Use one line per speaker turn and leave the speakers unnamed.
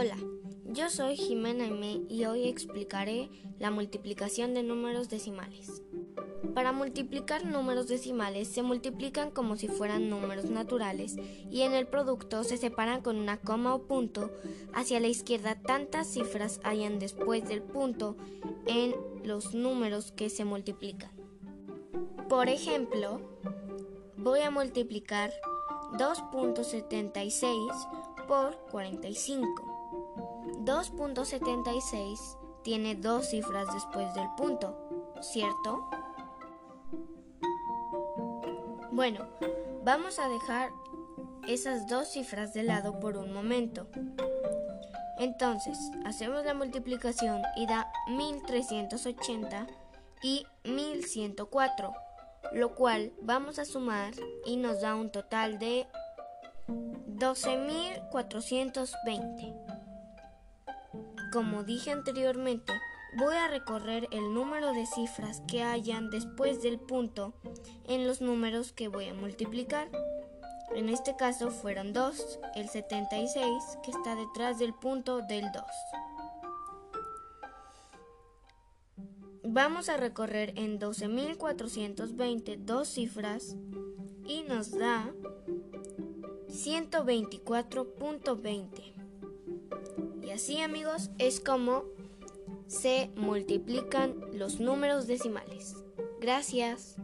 Hola, yo soy Jimena Aimé y hoy explicaré la multiplicación de números decimales. Para multiplicar números decimales se multiplican como si fueran números naturales y en el producto se separan con una coma o punto. Hacia la izquierda tantas cifras hayan después del punto en los números que se multiplican. Por ejemplo, voy a multiplicar 2.76 por 45. 2.76 tiene dos cifras después del punto, ¿cierto? Bueno, vamos a dejar esas dos cifras de lado por un momento. Entonces, hacemos la multiplicación y da 1380 y 1104, lo cual vamos a sumar y nos da un total de 12.420. Como dije anteriormente, voy a recorrer el número de cifras que hayan después del punto en los números que voy a multiplicar. En este caso fueron 2, el 76 que está detrás del punto del 2. Vamos a recorrer en 12.420 dos cifras y nos da 124.20. Y así amigos es como se multiplican los números decimales. Gracias.